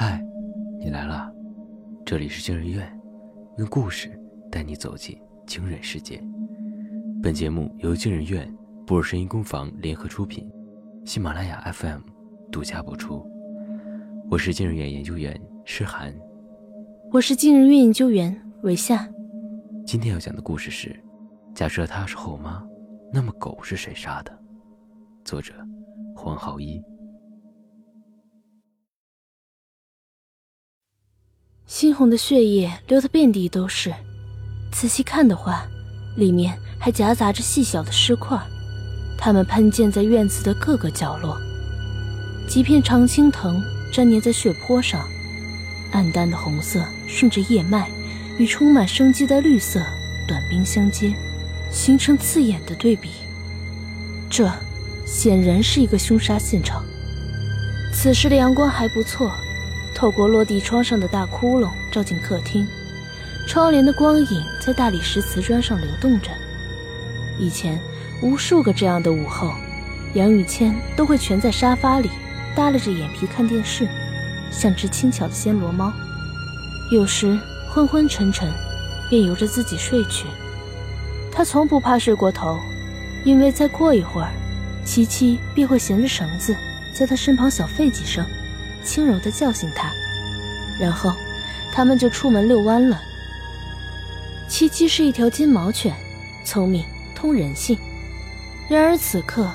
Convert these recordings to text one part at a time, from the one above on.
嗨，你来了，这里是惊人院，用故事带你走进惊人世界。本节目由惊人院、布尔声音工坊联合出品，喜马拉雅 FM 独家播出。我是惊人院研究员诗涵，我是惊人院研究员韦夏。今天要讲的故事是：假设她是后妈，那么狗是谁杀的？作者：黄浩一。猩红的血液流得遍地都是，仔细看的话，里面还夹杂着细小的尸块，它们喷溅在院子的各个角落。几片常青藤粘粘在血泊上，暗淡的红色顺着叶脉与充满生机的绿色短兵相接，形成刺眼的对比。这显然是一个凶杀现场。此时的阳光还不错。透过落地窗上的大窟窿照进客厅，窗帘的光影在大理石瓷砖上流动着。以前无数个这样的午后，杨雨谦都会蜷在沙发里，耷拉着眼皮看电视，像只轻巧的暹罗猫。有时昏昏沉沉，便由着自己睡去。他从不怕睡过头，因为再过一会儿，七七便会衔着绳子在他身旁小吠几声。轻柔的叫醒他，然后他们就出门遛弯了。七七是一条金毛犬，聪明通人性。然而此刻，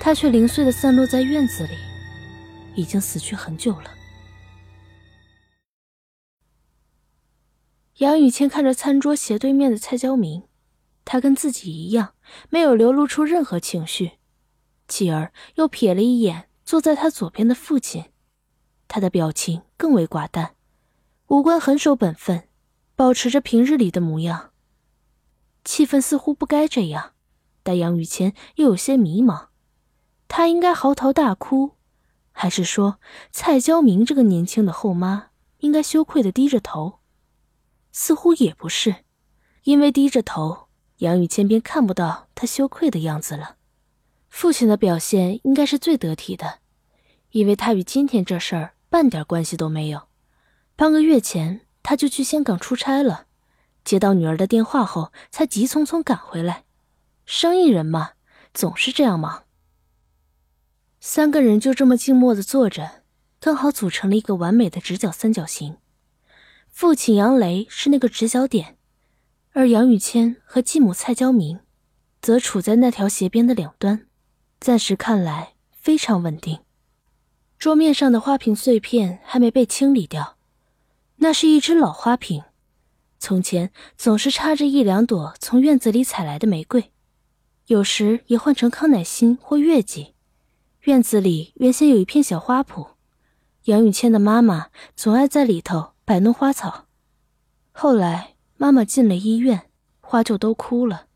它却零碎的散落在院子里，已经死去很久了。杨雨谦看着餐桌斜对面的蔡娇明，他跟自己一样，没有流露出任何情绪，继而又瞥了一眼坐在他左边的父亲。他的表情更为寡淡，五官很守本分，保持着平日里的模样。气氛似乎不该这样，但杨雨谦又有些迷茫：他应该嚎啕大哭，还是说蔡娇明这个年轻的后妈应该羞愧的低着头？似乎也不是，因为低着头，杨雨谦便看不到他羞愧的样子了。父亲的表现应该是最得体的，因为他与今天这事儿。半点关系都没有。半个月前，他就去香港出差了，接到女儿的电话后，才急匆匆赶回来。生意人嘛，总是这样忙。三个人就这么静默的坐着，刚好组成了一个完美的直角三角形。父亲杨雷是那个直角点，而杨雨谦和继母蔡娇明，则处在那条斜边的两端。暂时看来，非常稳定。桌面上的花瓶碎片还没被清理掉，那是一只老花瓶，从前总是插着一两朵从院子里采来的玫瑰，有时也换成康乃馨或月季。院子里原先有一片小花圃，杨雨谦的妈妈总爱在里头摆弄花草。后来妈妈进了医院，花就都枯了。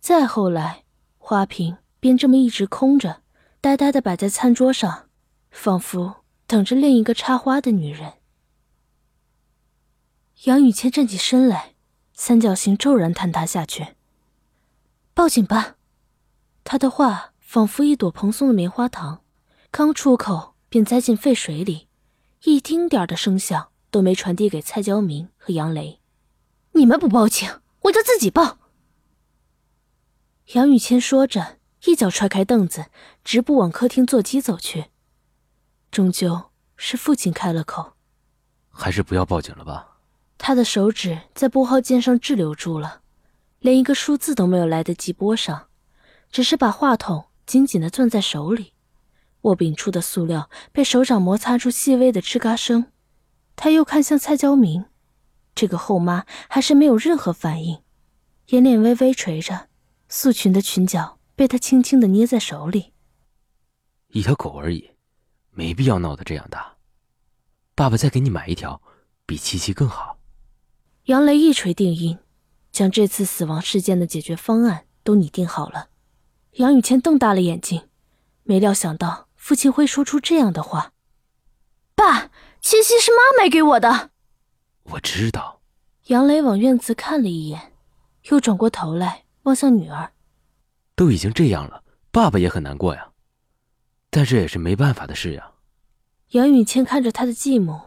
再后来，花瓶便这么一直空着，呆呆地摆在餐桌上。仿佛等着另一个插花的女人。杨雨谦站起身来，三角形骤然坍塌下去。报警吧！他的话仿佛一朵蓬松的棉花糖，刚出口便栽进沸水里，一丁点的声响都没传递给蔡娇明和杨雷。你们不报警，我就自己报。杨雨谦说着，一脚踹开凳子，直步往客厅座机走去。终究是父亲开了口，还是不要报警了吧。他的手指在拨号键上滞留住了，连一个数字都没有来得及拨上，只是把话筒紧紧地攥在手里，握柄处的塑料被手掌摩擦出细微的吱嘎声。他又看向蔡娇明，这个后妈还是没有任何反应，眼脸微微垂着，素裙的裙角被他轻轻地捏在手里。一条狗而已。没必要闹得这样大，爸爸再给你买一条，比七七更好。杨雷一锤定音，将这次死亡事件的解决方案都拟定好了。杨雨谦瞪大了眼睛，没料想到父亲会说出这样的话。爸，七七是妈买给我的。我知道。杨雷往院子看了一眼，又转过头来望向女儿。都已经这样了，爸爸也很难过呀。但这也是没办法的事呀。杨雨谦看着他的继母，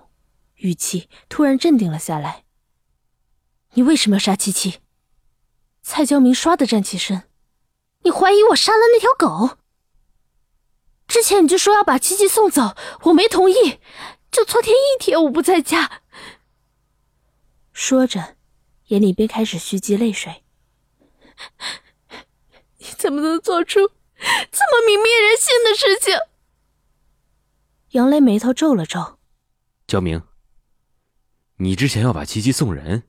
语气突然镇定了下来。你为什么要杀七七？蔡娇明唰的站起身。你怀疑我杀了那条狗？之前你就说要把七七送走，我没同意。就昨天一天我不在家。说着，眼里便开始蓄积泪水。你怎么能做出 这么泯灭人性的事情？杨雷眉头皱了皱。焦明，你之前要把七七送人。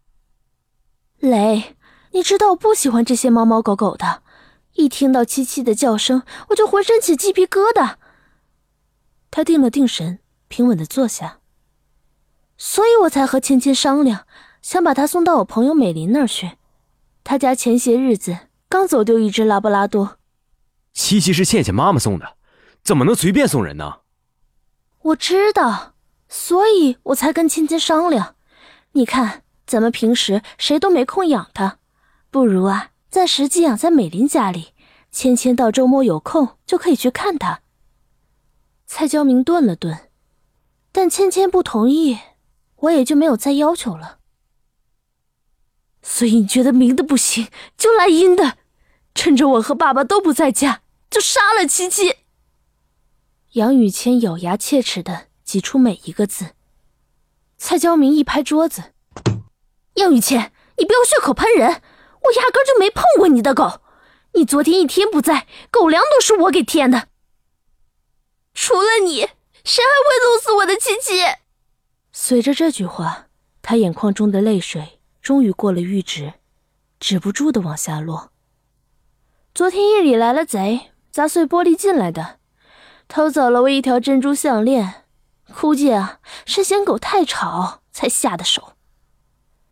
雷，你知道我不喜欢这些猫猫狗狗的，一听到七七的叫声，我就浑身起鸡皮疙瘩。他定了定神，平稳的坐下。所以我才和芊芊商量，想把她送到我朋友美林那儿去。他家前些日子刚走丢一只拉布拉多。七七是倩倩妈妈送的，怎么能随便送人呢？我知道，所以我才跟芊芊商量。你看，咱们平时谁都没空养它，不如啊，暂时寄养在美林家里。芊芊到周末有空就可以去看它。蔡娇明顿了顿，但芊芊不同意，我也就没有再要求了。所以你觉得明的不行，就来阴的，趁着我和爸爸都不在家，就杀了七七。杨雨谦咬牙切齿的挤出每一个字。蔡娇明一拍桌子：“杨雨谦，你不要血口喷人！我压根就没碰过你的狗，你昨天一天不在，狗粮都是我给添的。除了你，谁还会弄死我的七七？”随着这句话，他眼眶中的泪水。终于过了阈值，止不住的往下落。昨天夜里来了贼，砸碎玻璃进来的，偷走了我一条珍珠项链。估计啊，是嫌狗太吵才下的手。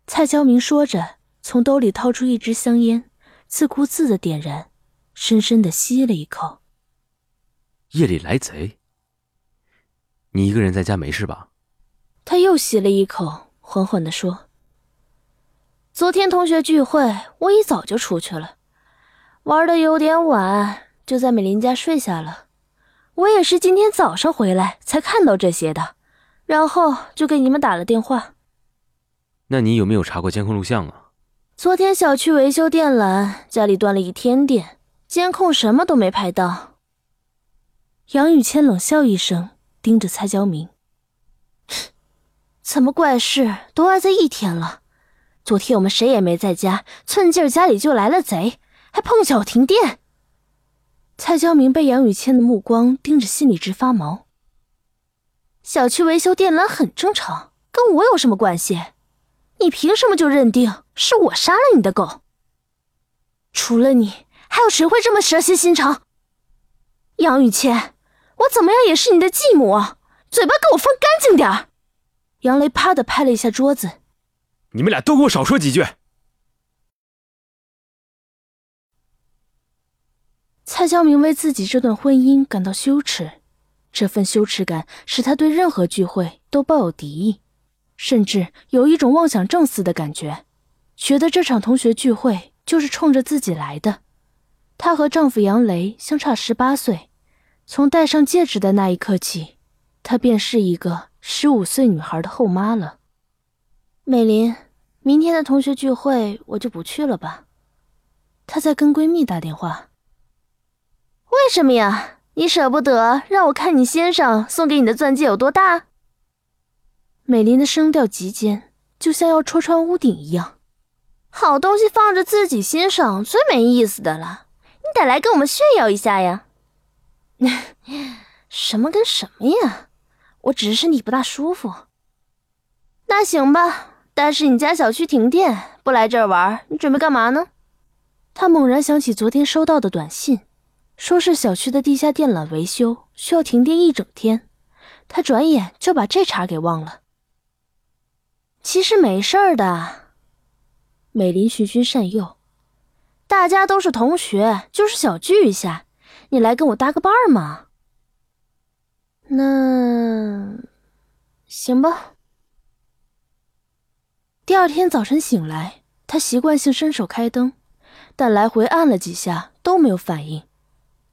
蔡娇明说着，从兜里掏出一支香烟，自顾自的点燃，深深的吸了一口。夜里来贼，你一个人在家没事吧？他又吸了一口，缓缓的说。昨天同学聚会，我一早就出去了，玩的有点晚，就在美林家睡下了。我也是今天早上回来才看到这些的，然后就给你们打了电话。那你有没有查过监控录像啊？昨天小区维修电缆，家里断了一天电，监控什么都没拍到。杨雨谦冷笑一声，盯着蔡娇明：“怎么怪事都挨在一天了？”昨天我们谁也没在家，寸劲儿家里就来了贼，还碰巧停电。蔡娇明被杨雨谦的目光盯着，心里直发毛。小区维修电缆很正常，跟我有什么关系？你凭什么就认定是我杀了你的狗？除了你，还有谁会这么蛇蝎心肠？杨雨谦，我怎么样也是你的继母，嘴巴给我放干净点儿！杨雷啪的拍了一下桌子。你们俩都给我少说几句！蔡娇明为自己这段婚姻感到羞耻，这份羞耻感使他对任何聚会都抱有敌意，甚至有一种妄想症似的感觉，觉得这场同学聚会就是冲着自己来的。她和丈夫杨雷相差十八岁，从戴上戒指的那一刻起，她便是一个十五岁女孩的后妈了。美林，明天的同学聚会我就不去了吧。她在跟闺蜜打电话。为什么呀？你舍不得让我看你先生送给你的钻戒有多大？美林的声调极尖，就像要戳穿屋顶一样。好东西放着自己欣赏最没意思的了，你得来跟我们炫耀一下呀！什么跟什么呀？我只是身体不大舒服。那行吧。但是你家小区停电，不来这儿玩，你准备干嘛呢？他猛然想起昨天收到的短信，说是小区的地下电缆维修需要停电一整天，他转眼就把这茬给忘了。其实没事儿的，美林循循善诱，大家都是同学，就是小聚一下，你来跟我搭个伴嘛。那行吧。第二天早晨醒来，他习惯性伸手开灯，但来回按了几下都没有反应，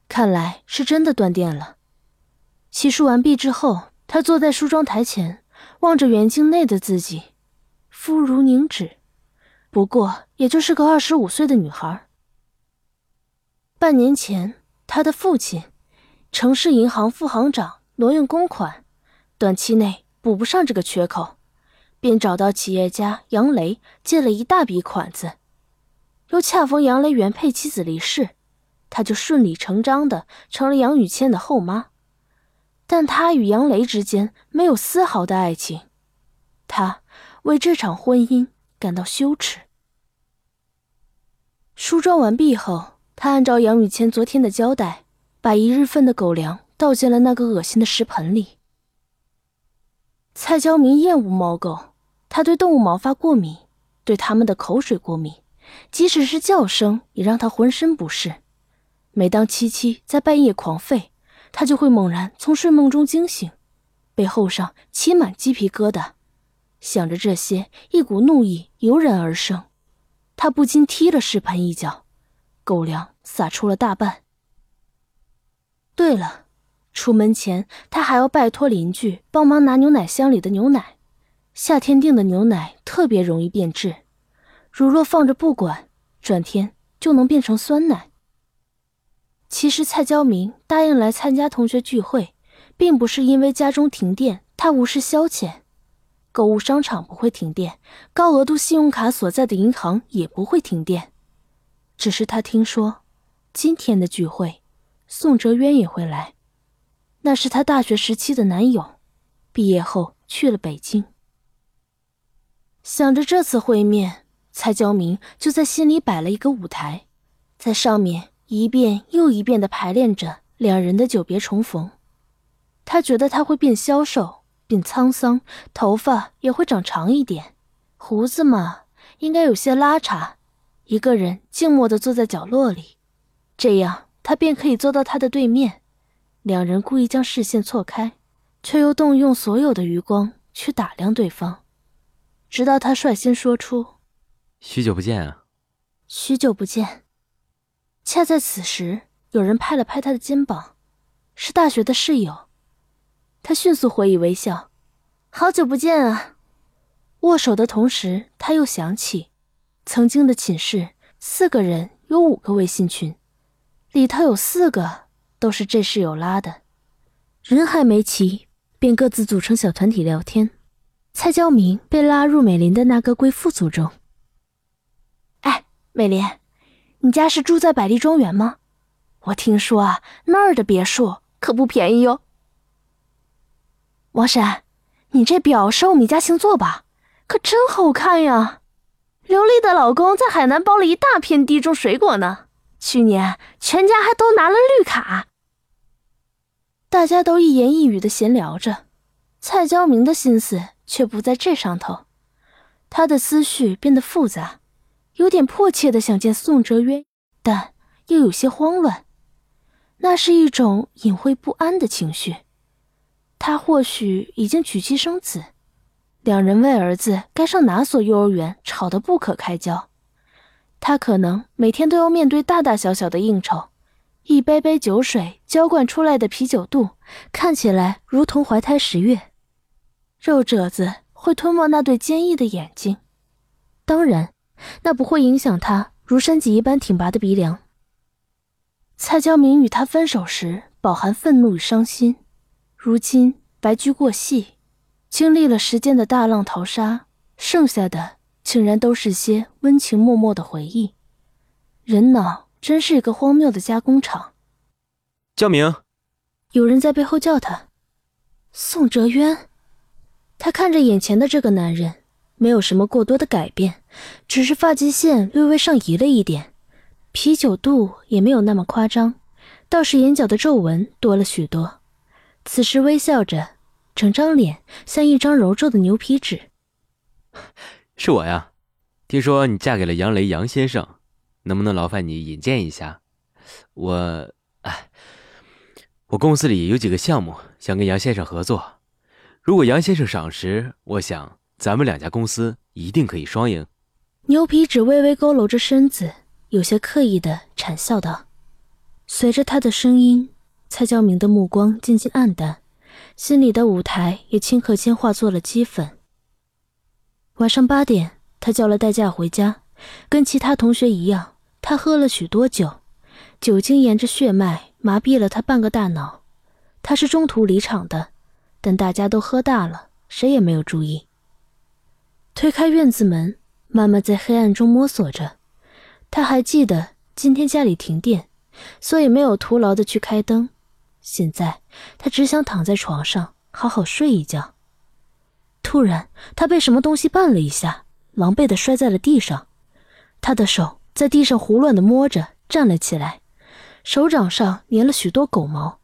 看来是真的断电了。洗漱完毕之后，他坐在梳妆台前，望着圆镜内的自己，肤如凝脂，不过也就是个二十五岁的女孩。半年前，他的父亲，城市银行副行长挪用公款，短期内补不上这个缺口，便找到企业家杨雷借了一大笔款子。又恰逢杨雷原配妻子离世，他就顺理成章的成了杨雨倩的后妈。但他与杨雷之间没有丝毫的爱情，他为这场婚姻感到羞耻。梳妆完毕后，他按照杨雨谦昨天的交代，把一日份的狗粮倒进了那个恶心的食盆里。蔡娇明厌恶猫狗，他对动物毛发过敏，对它们的口水过敏，即使是叫声也让他浑身不适。每当七七在半夜狂吠，他就会猛然从睡梦中惊醒，背后上起满鸡皮疙瘩。想着这些，一股怒意油然而生，他不禁踢了食盆一脚，狗粮撒出了大半。对了，出门前他还要拜托邻居帮忙拿牛奶箱里的牛奶。夏天订的牛奶特别容易变质，如若放着不管，转天就能变成酸奶。其实蔡娇明答应来参加同学聚会，并不是因为家中停电，他无事消遣。购物商场不会停电，高额度信用卡所在的银行也不会停电。只是他听说，今天的聚会，宋哲渊也会来。那是他大学时期的男友，毕业后去了北京。想着这次会面，蔡娇明就在心里摆了一个舞台，在上面。一遍又一遍的排练着两人的久别重逢，他觉得他会变消瘦、变沧桑，头发也会长长一点，胡子嘛应该有些拉碴，一个人静默的坐在角落里，这样他便可以坐到他的对面。两人故意将视线错开，却又动用所有的余光去打量对方，直到他率先说出：“许久不见啊！”许久不见。恰在此时，有人拍了拍他的肩膀，是大学的室友。他迅速回以微笑：“好久不见啊！”握手的同时，他又想起，曾经的寝室四个人有五个微信群，里头有四个都是这室友拉的。人还没齐，便各自组成小团体聊天。蔡娇明被拉入美林的那个贵妇组中。哎，美林。你家是住在百丽庄园吗？我听说啊，那儿的别墅可不便宜哟。王婶，你这表是我们家星座吧？可真好看呀！刘丽的老公在海南包了一大片地种水果呢，去年全家还都拿了绿卡。大家都一言一语的闲聊着，蔡娇明的心思却不在这上头，他的思绪变得复杂。有点迫切的想见宋哲渊，但又有些慌乱，那是一种隐晦不安的情绪。他或许已经娶妻生子，两人为儿子该上哪所幼儿园吵得不可开交。他可能每天都要面对大大小小的应酬，一杯杯酒水浇灌出来的啤酒肚，看起来如同怀胎十月。肉褶子会吞没那对坚毅的眼睛，当然。那不会影响他如山脊一般挺拔的鼻梁。蔡娇明与他分手时饱含愤怒与伤心，如今白驹过隙，经历了时间的大浪淘沙，剩下的竟然都是些温情脉脉的回忆。人脑真是一个荒谬的加工厂。焦明，有人在背后叫他。宋哲渊，他看着眼前的这个男人。没有什么过多的改变，只是发际线略微上移了一点，啤酒肚也没有那么夸张，倒是眼角的皱纹多了许多。此时微笑着，整张脸像一张揉皱的牛皮纸。是我呀，听说你嫁给了杨雷杨先生，能不能劳烦你引荐一下？我，哎，我公司里有几个项目想跟杨先生合作，如果杨先生赏识，我想。咱们两家公司一定可以双赢。牛皮纸微微佝偻着身子，有些刻意的谄笑道。随着他的声音，蔡娇明的目光渐渐暗淡，心里的舞台也顷刻间化作了齑粉。晚上八点，他叫了代驾回家，跟其他同学一样，他喝了许多酒，酒精沿着血脉麻痹了他半个大脑。他是中途离场的，但大家都喝大了，谁也没有注意。推开院子门，妈妈在黑暗中摸索着。她还记得今天家里停电，所以没有徒劳的去开灯。现在她只想躺在床上好好睡一觉。突然，他被什么东西绊了一下，狼狈的摔在了地上。他的手在地上胡乱的摸着，站了起来，手掌上粘了许多狗毛。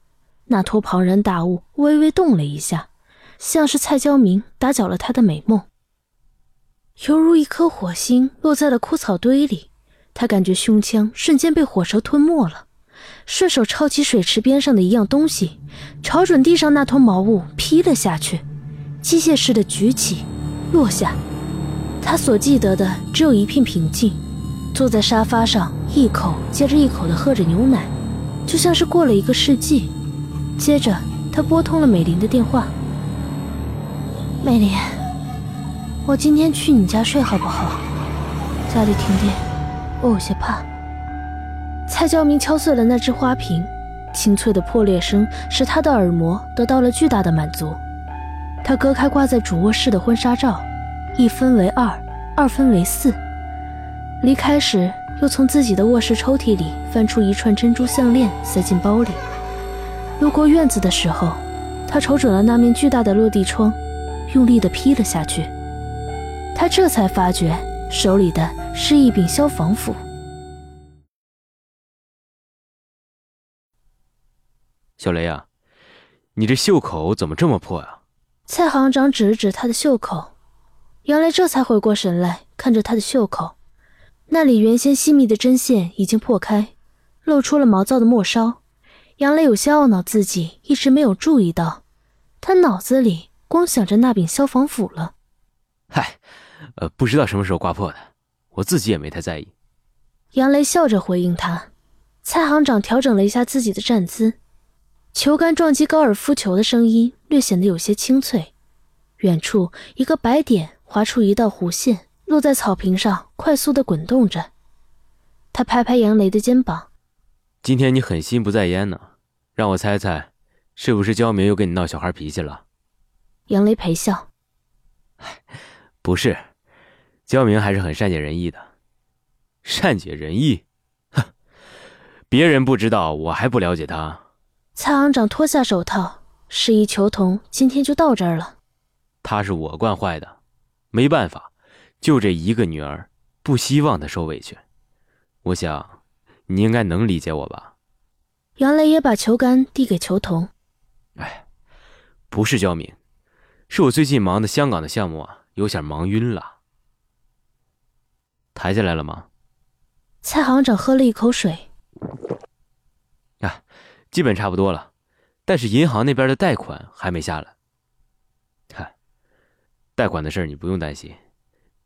那坨庞然大物微微动了一下，像是蔡娇明打搅了他的美梦。犹如一颗火星落在了枯草堆里，他感觉胸腔瞬间被火舌吞没了，顺手抄起水池边上的一样东西，朝准地上那团毛物劈了下去，机械式的举起，落下。他所记得的只有一片平静，坐在沙发上，一口接着一口的喝着牛奶，就像是过了一个世纪。接着，他拨通了美玲的电话，美玲。我今天去你家睡好不好？家里停电，我有些怕。蔡娇明敲碎了那只花瓶，清脆的破裂声使他的耳膜得到了巨大的满足。他割开挂在主卧室的婚纱照，一分为二，二分为四。离开时，又从自己的卧室抽屉里翻出一串珍珠项链，塞进包里。路过院子的时候，他瞅准了那面巨大的落地窗，用力地劈了下去。他这才发觉，手里的是一柄消防斧。小雷啊，你这袖口怎么这么破呀？蔡行长指了指他的袖口，杨雷这才回过神来，看着他的袖口，那里原先细密的针线已经破开，露出了毛躁的末梢。杨雷有些懊恼自己一直没有注意到，他脑子里光想着那柄消防斧了。嗨。呃，不知道什么时候刮破的，我自己也没太在意。杨雷笑着回应他。蔡行长调整了一下自己的站姿，球杆撞击高尔夫球的声音略显得有些清脆。远处一个白点划出一道弧线，落在草坪上，快速的滚动着。他拍拍杨雷的肩膀：“今天你很心不在焉呢，让我猜猜，是不是焦明又跟你闹小孩脾气了？”杨雷陪笑：“不是。”焦明还是很善解人意的，善解人意，哼，别人不知道，我还不了解他。蔡行长脱下手套，示意球童今天就到这儿了。他是我惯坏的，没办法，就这一个女儿，不希望她受委屈。我想，你应该能理解我吧。杨雷也把球杆递给球童。哎，不是焦明，是我最近忙的香港的项目啊，有点忙晕了。抬下来了吗？蔡行长喝了一口水。啊，基本差不多了，但是银行那边的贷款还没下来。嗨，贷款的事你不用担心，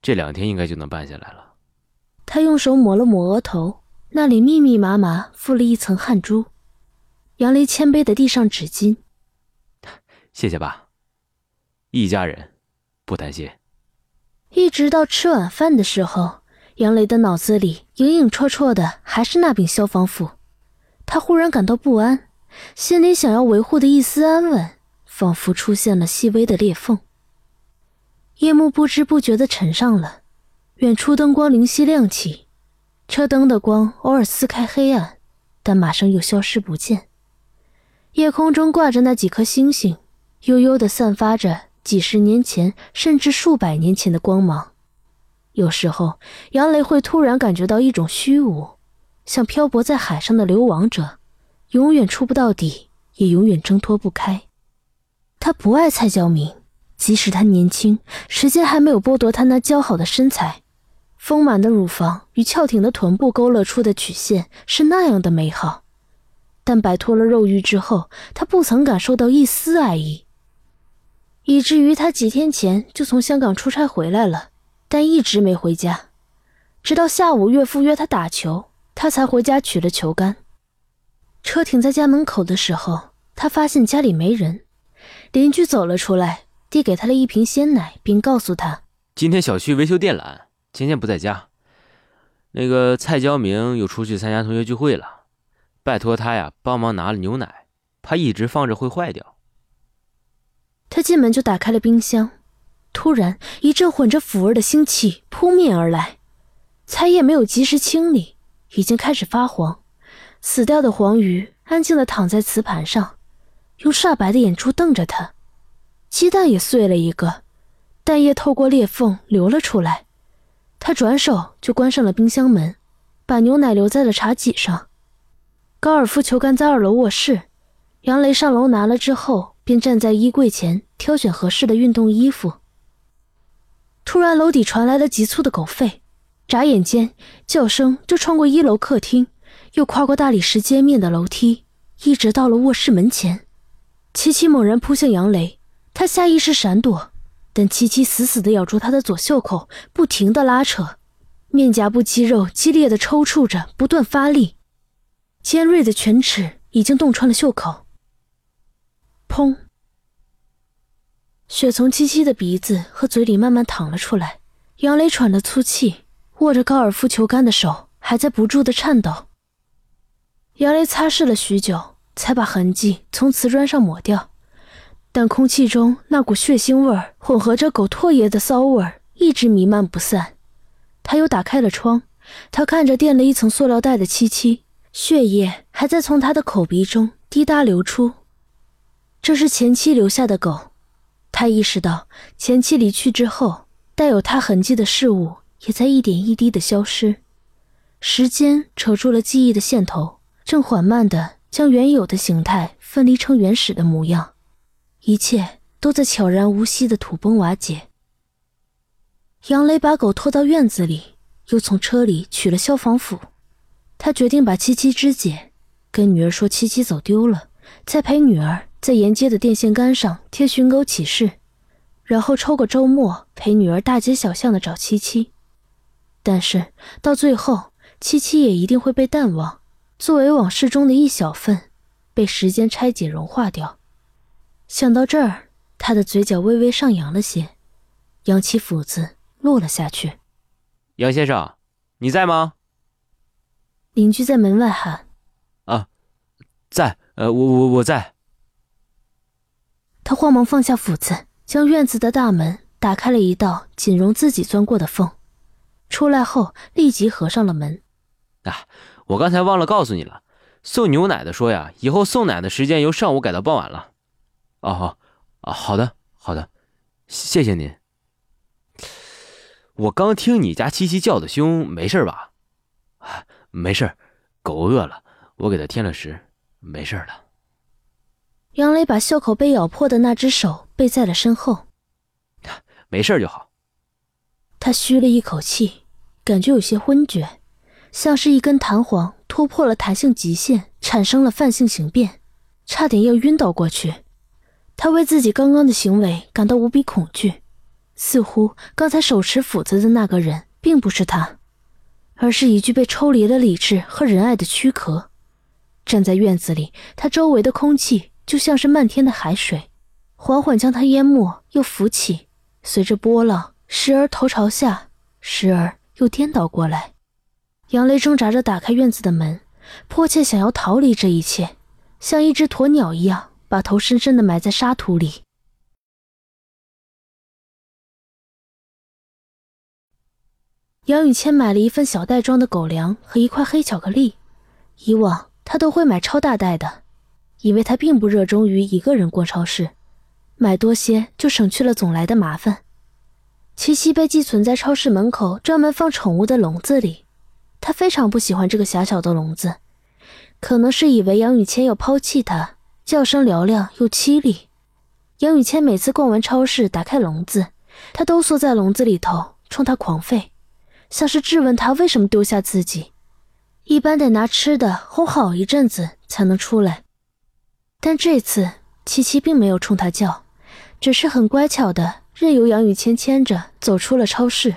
这两天应该就能办下来了。他用手抹了抹额头，那里密密麻麻附了一层汗珠。杨雷谦卑的递上纸巾，谢谢爸。一家人，不担心。一直到吃晚饭的时候。杨雷的脑子里影影绰绰的还是那柄消防斧，他忽然感到不安，心里想要维护的一丝安稳，仿佛出现了细微的裂缝。夜幕不知不觉的沉上了，远处灯光灵犀亮起，车灯的光偶尔撕开黑暗，但马上又消失不见。夜空中挂着那几颗星星，悠悠的散发着几十年前甚至数百年前的光芒。有时候，杨雷会突然感觉到一种虚无，像漂泊在海上的流亡者，永远触不到底，也永远挣脱不开。他不爱蔡娇明，即使他年轻，时间还没有剥夺他那姣好的身材，丰满的乳房与翘挺的臀部勾勒出的曲线是那样的美好。但摆脱了肉欲之后，他不曾感受到一丝爱意，以至于他几天前就从香港出差回来了。但一直没回家，直到下午岳父约他打球，他才回家取了球杆。车停在家门口的时候，他发现家里没人，邻居走了出来，递给他了一瓶鲜奶，并告诉他：“今天小区维修电缆，芊芊不在家。那个蔡娇明又出去参加同学聚会了，拜托他呀帮忙拿了牛奶，怕一直放着会坏掉。”他进门就打开了冰箱，突然一阵混着腐味的腥气扑面而来，菜叶没有及时清理，已经开始发黄，死掉的黄鱼安静地躺在瓷盘上。用煞白的眼珠瞪着他，鸡蛋也碎了一个，蛋液透过裂缝流了出来。他转手就关上了冰箱门，把牛奶留在了茶几上。高尔夫球杆在二楼卧室，杨雷上楼拿了之后，便站在衣柜前挑选合适的运动衣服。突然，楼底传来了急促的狗吠，眨眼间，叫声就穿过一楼客厅，又跨过大理石街面的楼梯，一直到了卧室门前。琪琪猛然扑向杨雷，他下意识闪躲，但琪琪死死地咬住他的左袖口，不停地拉扯，面颊部肌肉激烈的抽搐着，不断发力，尖锐的犬齿已经洞穿了袖口。砰！血从七七的鼻子和嘴里慢慢淌了出来，杨雷喘着粗气，握着高尔夫球杆的手还在不住的颤抖。杨雷擦拭了许久。才把痕迹从瓷砖上抹掉，但空气中那股血腥味儿混合着狗唾液的骚味儿一直弥漫不散。他又打开了窗，他看着垫了一层塑料袋的七七，血液还在从他的口鼻中滴答流出。这是前妻留下的狗。他意识到，前妻离去之后，带有他痕迹的事物也在一点一滴的消失。时间扯住了记忆的线头，正缓慢的。将原有的形态分离成原始的模样，一切都在悄然无息的土崩瓦解。杨雷把狗拖到院子里，又从车里取了消防斧。他决定把七七肢解，跟女儿说七七走丢了，再陪女儿在沿街的电线杆上贴寻狗启事，然后抽个周末陪女儿大街小巷的找七七。但是到最后，七七也一定会被淡忘。作为往事中的一小份，被时间拆解融化掉。想到这儿，他的嘴角微微上扬了些，扬起斧子落了下去。杨先生，你在吗？邻居在门外喊：“啊，在。呃，我我我在。”他慌忙放下斧子，将院子的大门打开了一道仅容自己钻过的缝。出来后，立即合上了门。啊。我刚才忘了告诉你了，送牛奶的说呀，以后送奶的时间由上午改到傍晚了。哦，好，啊，好的，好的，谢谢您。我刚听你家七七叫的凶，没事吧？啊，没事，狗饿了，我给它添了食，没事了。杨磊把袖口被咬破的那只手背在了身后，没事就好。他吁了一口气，感觉有些昏厥。像是一根弹簧突破了弹性极限，产生了泛性形变，差点要晕倒过去。他为自己刚刚的行为感到无比恐惧，似乎刚才手持斧子的那个人并不是他，而是一具被抽离了理智和仁爱的躯壳。站在院子里，他周围的空气就像是漫天的海水，缓缓将他淹没又浮起，随着波浪，时而头朝下，时而又颠倒过来。杨雷挣扎着打开院子的门，迫切想要逃离这一切，像一只鸵鸟一样把头深深的埋在沙土里。杨雨谦买了一份小袋装的狗粮和一块黑巧克力，以往他都会买超大袋的，以为他并不热衷于一个人逛超市，买多些就省去了总来的麻烦。七七被寄存在超市门口专门放宠物的笼子里。他非常不喜欢这个狭小的笼子，可能是以为杨雨谦要抛弃他，叫声嘹亮又凄厉。杨雨谦每次逛完超市，打开笼子，他都缩在笼子里头，冲他狂吠，像是质问他为什么丢下自己。一般得拿吃的哄好一阵子才能出来，但这次七七并没有冲他叫，只是很乖巧的任由杨雨谦牵着走出了超市。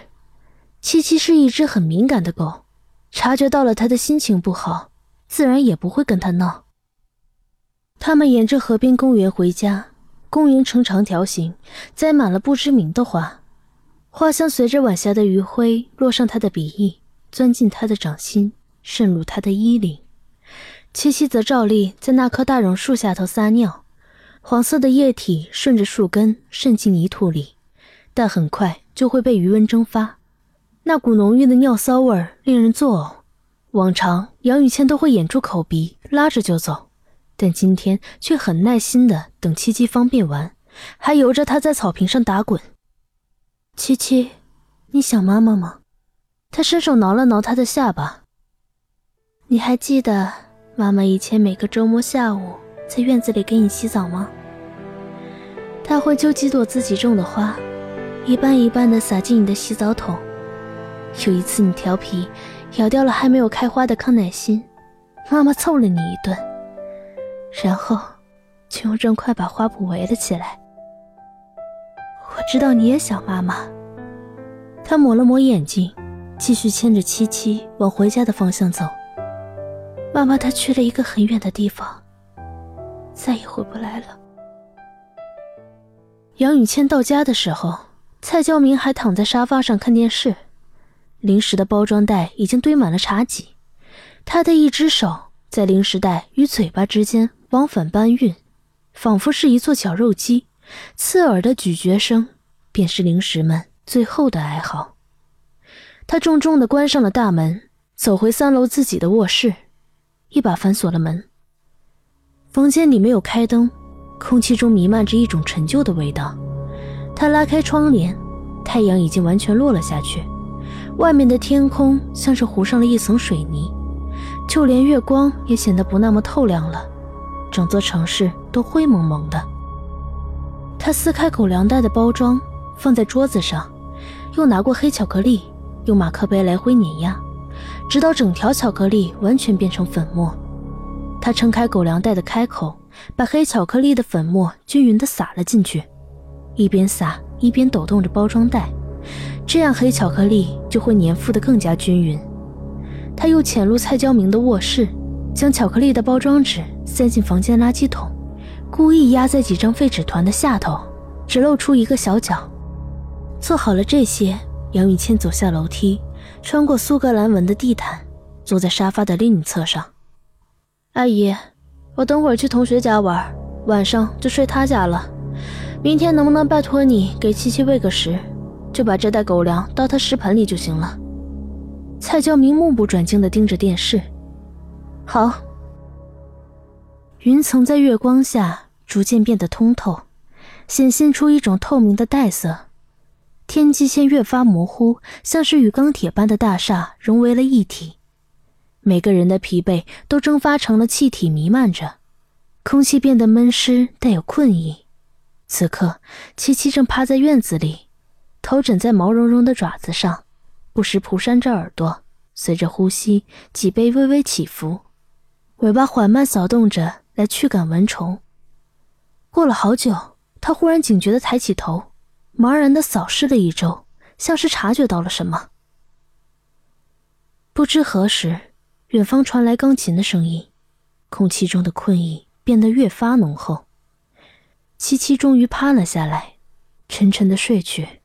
七七是一只很敏感的狗。察觉到了他的心情不好，自然也不会跟他闹。他们沿着河边公园回家，公园呈长条形，栽满了不知名的花，花香随着晚霞的余晖落上他的鼻翼，钻进他的掌心，渗入他的衣领。七七则照例在那棵大榕树下头撒尿，黄色的液体顺着树根渗进泥土里，但很快就会被余温蒸发。那股浓郁的尿骚味儿令人作呕。往常杨雨倩都会掩住口鼻，拉着就走，但今天却很耐心的等七七方便完，还由着她在草坪上打滚。七七，你想妈妈吗？他伸手挠了挠她的下巴。你还记得？妈妈以前每个周末下午在院子里给你洗澡吗？她会揪几朵自己种的花，一瓣一瓣的撒进你的洗澡桶。有一次你调皮，咬掉了还没有开花的康乃馨，妈妈揍了你一顿，然后就用砖块把花圃围了起来。我知道你也想妈妈。他抹了抹眼睛，继续牵着七七往回家的方向走。妈妈她去了一个很远的地方，再也回不来了。杨雨谦到家的时候，蔡娇明还躺在沙发上看电视，零食的包装袋已经堆满了茶几，他的一只手在零食袋与嘴巴之间往返搬运，仿佛是一座绞肉机，刺耳的咀嚼声便是零食们最后的哀嚎。他重重的关上了大门，走回三楼自己的卧室。一把反锁了门。房间里没有开灯，空气中弥漫着一种陈旧的味道。他拉开窗帘，太阳已经完全落了下去，外面的天空像是糊上了一层水泥，就连月光也显得不那么透亮了，整座城市都灰蒙蒙的。他撕开狗粮袋的包装，放在桌子上，又拿过黑巧克力，用马克杯来回碾压。直到整条巧克力完全变成粉末，他撑开狗粮袋的开口，把黑巧克力的粉末均匀地撒了进去，一边撒一边抖动着包装袋，这样黑巧克力就会粘附得更加均匀。他又潜入蔡娇明的卧室，将巧克力的包装纸塞进房间垃圾桶，故意压在几张废纸团的下头，只露出一个小角。做好了这些，杨雨倩走下楼梯。穿过苏格兰纹的地毯，坐在沙发的另一侧上。阿姨，我等会儿去同学家玩，晚上就睡他家了。明天能不能拜托你给七七喂个食，就把这袋狗粮倒他食盆里就行了。蔡娇明目不转睛地盯着电视。好。云层在月光下逐渐变得通透，显现出一种透明的黛色。天际线越发模糊，像是与钢铁般的大厦融为了一体。每个人的疲惫都蒸发成了气体，弥漫着，空气变得闷湿，带有困意。此刻，七七正趴在院子里，头枕在毛茸茸的爪子上，不时扑扇着耳朵，随着呼吸，脊背微微起伏，尾巴缓慢扫动着来驱赶蚊虫。过了好久，他忽然警觉地抬起头。茫然的扫视了一周，像是察觉到了什么。不知何时，远方传来钢琴的声音，空气中的困意变得越发浓厚。七七终于趴了下来，沉沉的睡去。